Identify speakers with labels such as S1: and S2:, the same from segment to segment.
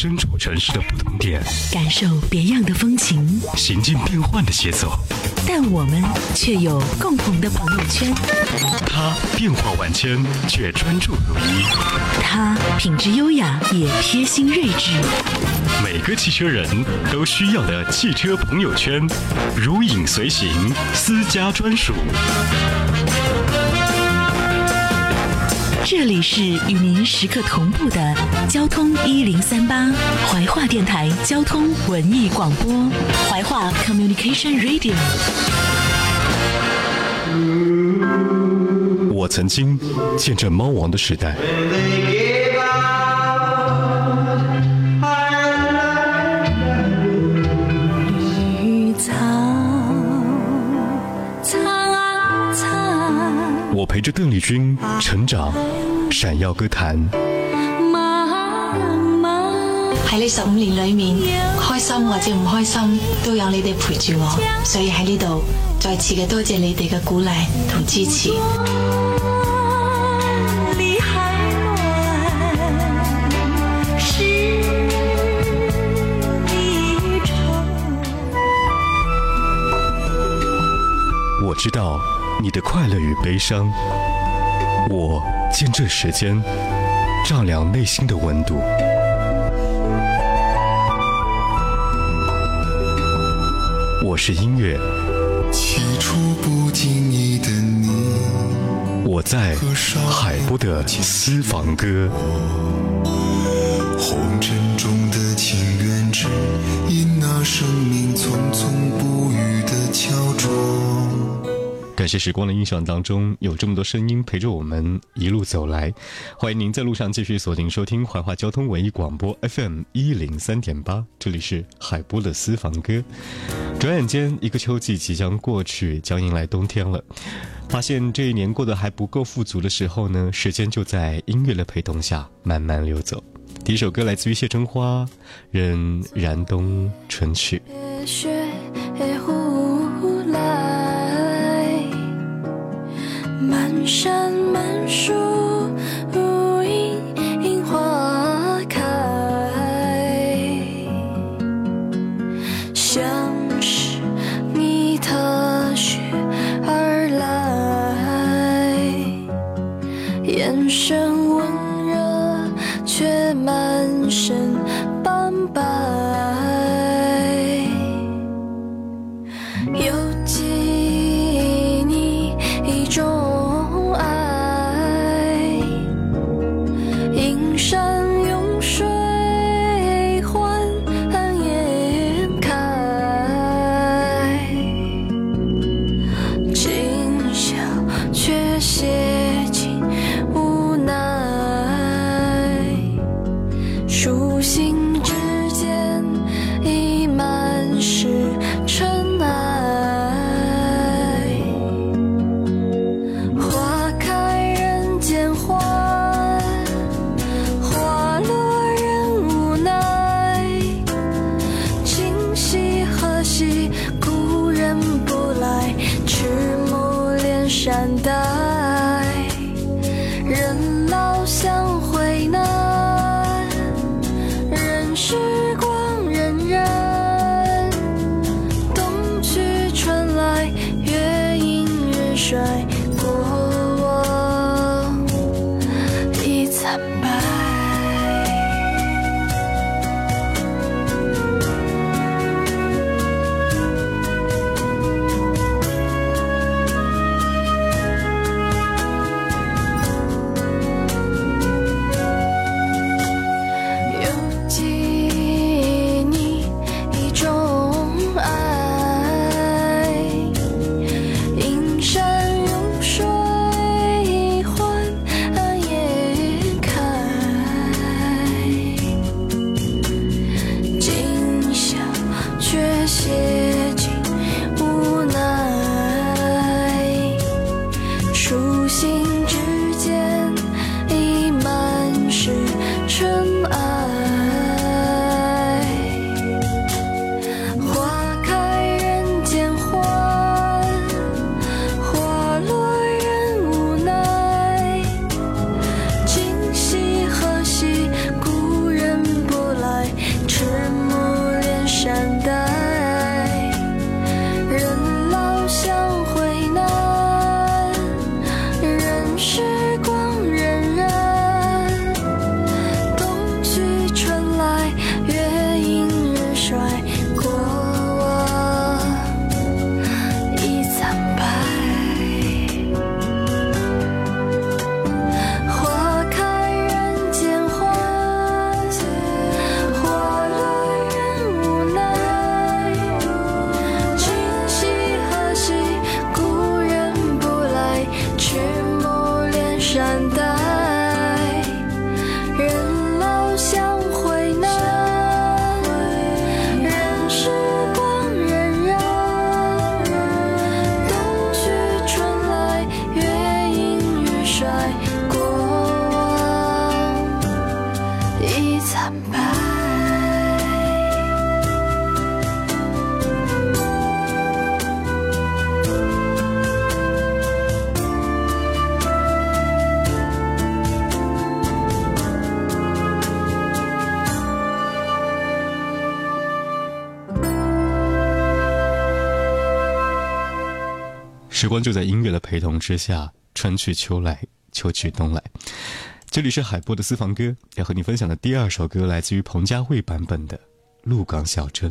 S1: 身处城市的不同点，
S2: 感受别样的风情，
S1: 行进变幻的节奏。
S2: 但我们却有共同的朋友圈。
S1: 他变化万千，却专注如一；
S2: 他品质优雅，也贴心睿智。
S1: 每个汽车人都需要的汽车朋友圈，如影随形，私家专属。
S2: 这里是与您时刻同步的交通一零三八怀化电台交通文艺广播，怀化 Communication Radio。
S1: 我曾经见证猫王的时代，我陪着邓丽君成长，闪耀歌坛。
S3: 喺呢十五年裏面，開心或者唔開心，都有你哋陪住我，所以喺呢度再次嘅多謝你哋嘅鼓勵同支持。
S1: 我知道你的快乐与悲伤，我见证时间丈量内心的温度。我是音乐，
S4: 起初不经意的你，
S1: 我在海波的私房歌。
S4: 红尘中的情缘，只因那生命匆匆不
S1: 感谢时光的印象当中有这么多声音陪着我们一路走来，欢迎您在路上继续锁定收听怀化交通文艺广播 FM 一零三点八，这里是海波的私房歌。转眼间，一个秋季即将过去，将迎来冬天了。发现这一年过得还不够富足的时候呢，时间就在音乐的陪同下慢慢流走。第一首歌来自于谢春花，《任燃冬春去》。
S5: 满山满树。时光
S1: 就在音乐的陪同之下春去秋来秋去冬来。这里是海波的私房歌要和你分享的第二首歌来自于彭佳慧版本的鹿港小镇。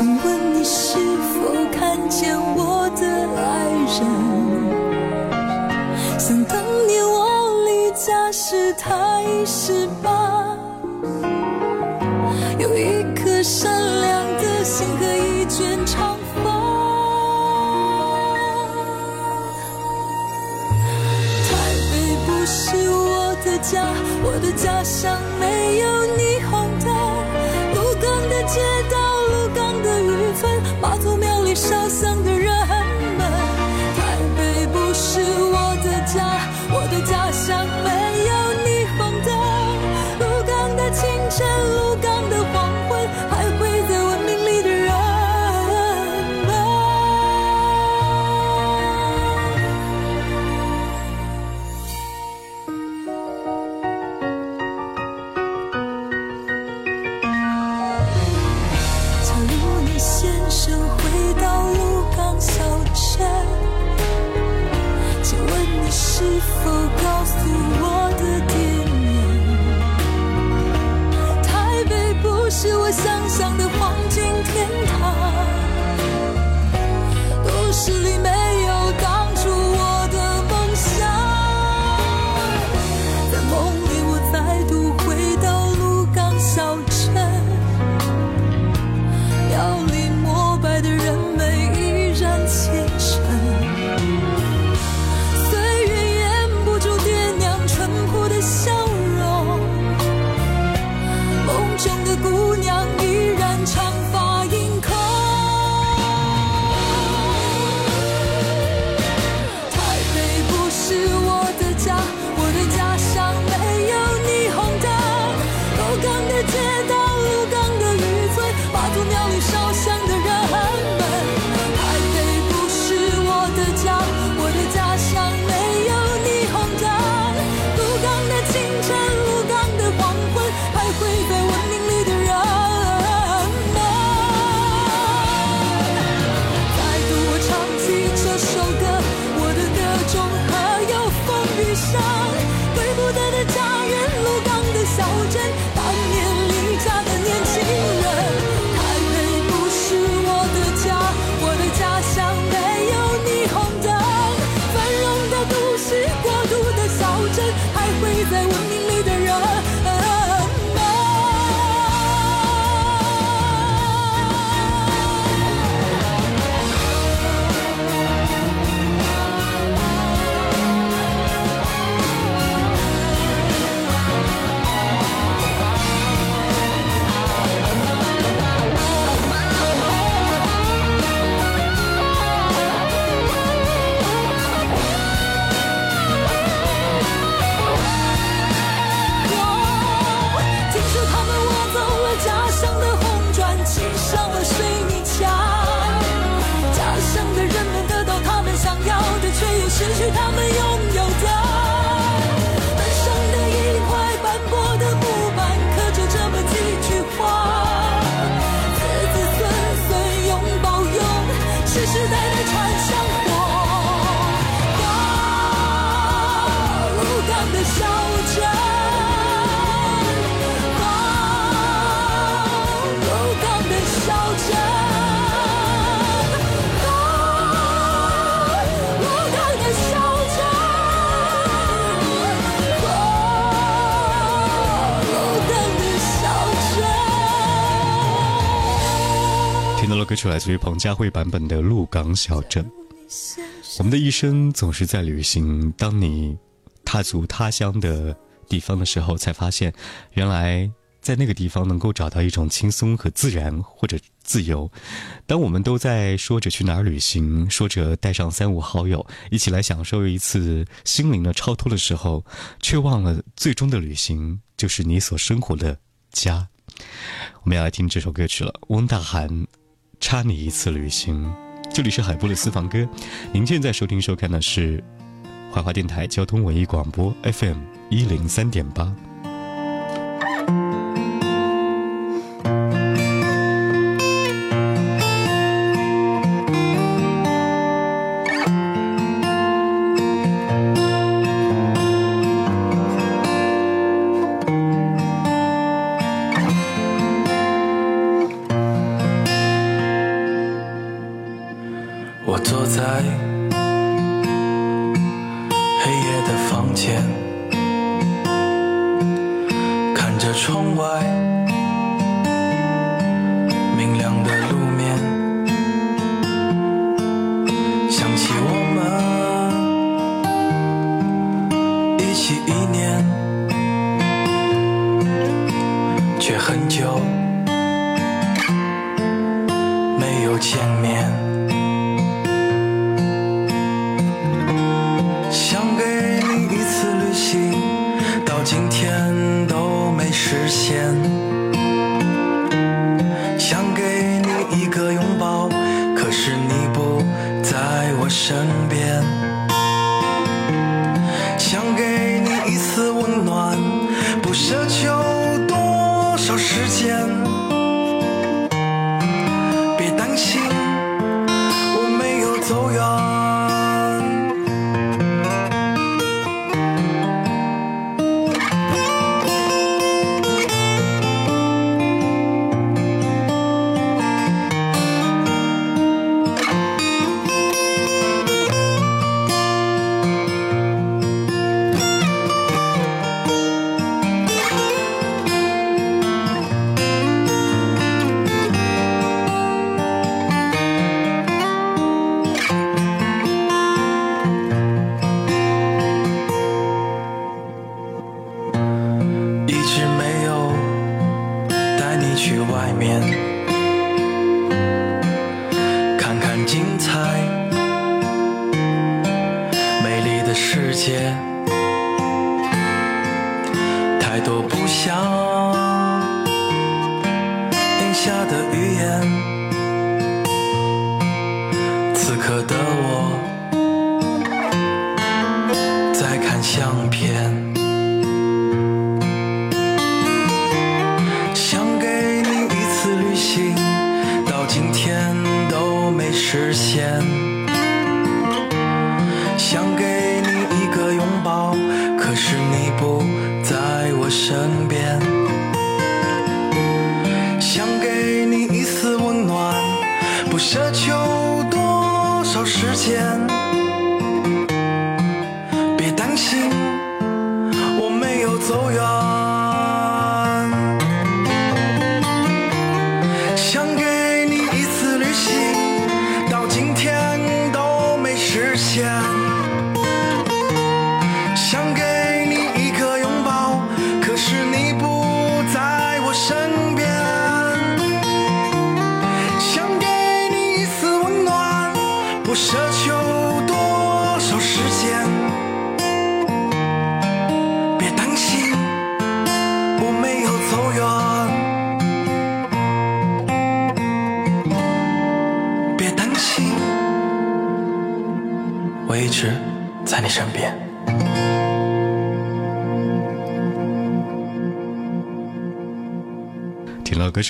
S5: 想问你是否看见我的爱人？想当年我离家时他已十八，有一颗善良的心和一卷长发。台北不是我的家，我的家。歌
S6: 曲来自于彭佳慧版本的《鹿港小镇》。我们的一生总是在旅行，当你踏足他乡的地方的时候，才发现，原来在那个地方能够找到一种轻松和自然，或者自由。当我们都在说着去哪儿旅行，说着带上三五好友一起来享受一次心灵的超脱的时候，却忘了最终的旅行就是你所生活的家。我们要来听这首歌曲了，翁大涵。差你一次旅行，这里是海波的私房歌。您现在收听收看的是怀化电台交通文艺广播 FM 一零三点八。在黑夜的房间看着窗外天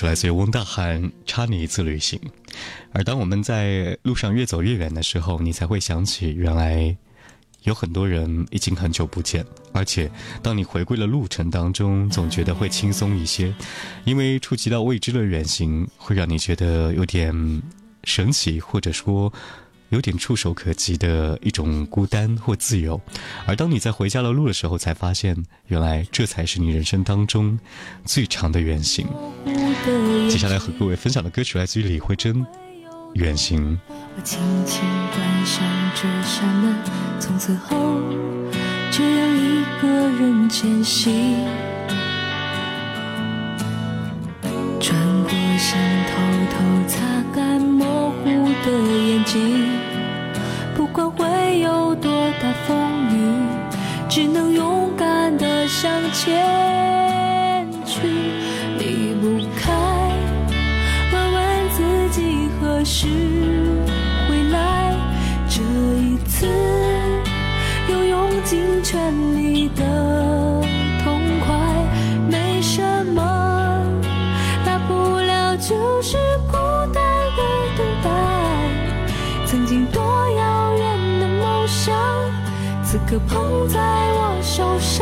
S6: 来自于翁大涵，《差你一次旅行》。而当我们在路上越走越远的时候，你才会想起，原来有很多人已经很久不见。而且，当你回归了路程当中，总觉得会轻松一些，因为触及到未知的远行，会让你觉得有点神奇，或者说
S1: 有点触手可及的一种孤单或自由。而当你在回家的路的时候，才发现，原来这才是你人生当中最长的远行。接下来和各位分享的歌曲来自于李慧珍，《远行》。
S5: 我轻轻关上这扇门，从此后这样一个人前行。转过身，偷偷前去。离不开，问问自己何时回来。这一次，又用尽全力的痛快，没什么。大不了就是孤单的等待。曾经多遥远的梦想，此刻捧在我手上，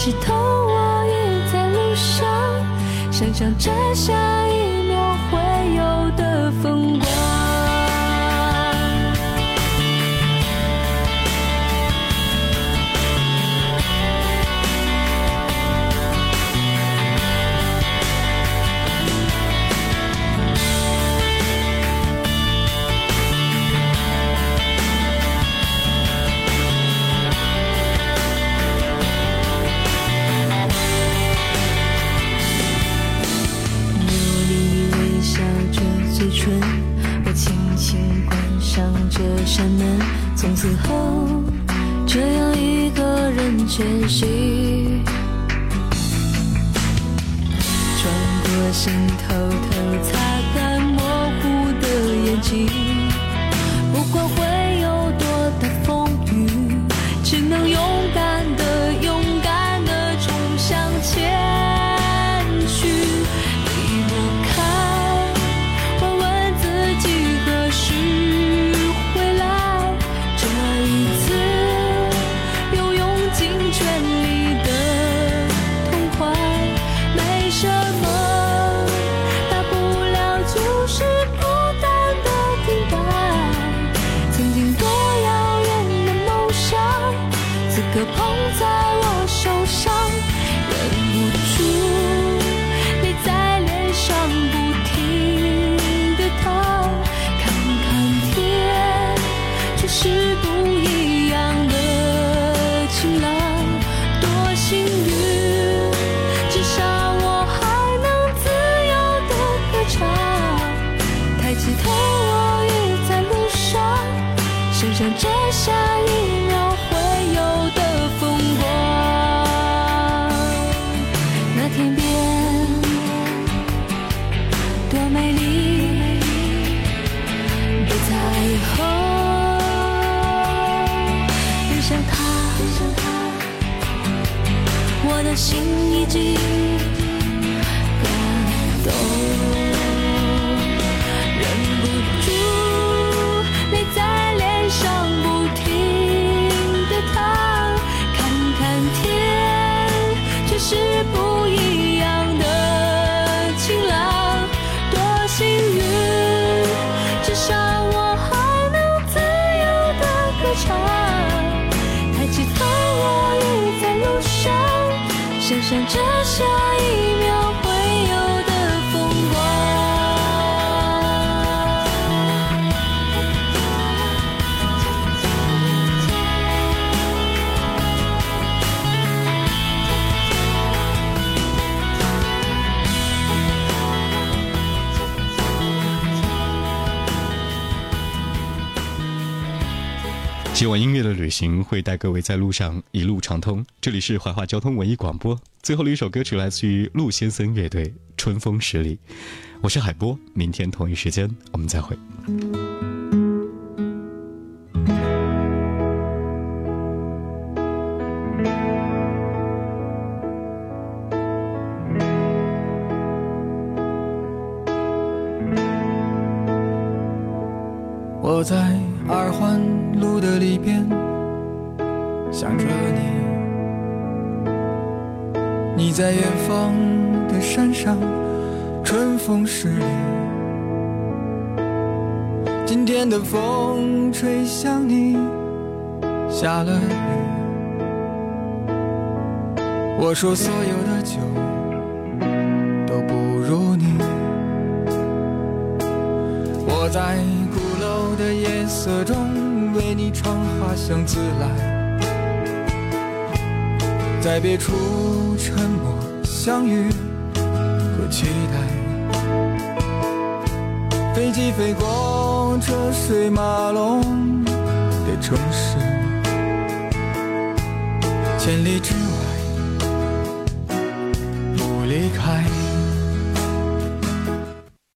S5: 起头，我也在路上，想象着下此后这样一个人前行。心想着下一秒
S1: 晚音乐的旅行会带各位在路上一路畅通。这里是怀化交通文艺广播，最后的一首歌曲来自于陆先生乐队《春风十里》。我是海波，明天同一时间我们再会。
S7: 风吹向你，下了雨。我说所有的酒都不如你。我在鼓楼的夜色中为你唱花香自来，在别处沉默相遇和期待。飞机飞过车水马龙的城市千里之外不离开。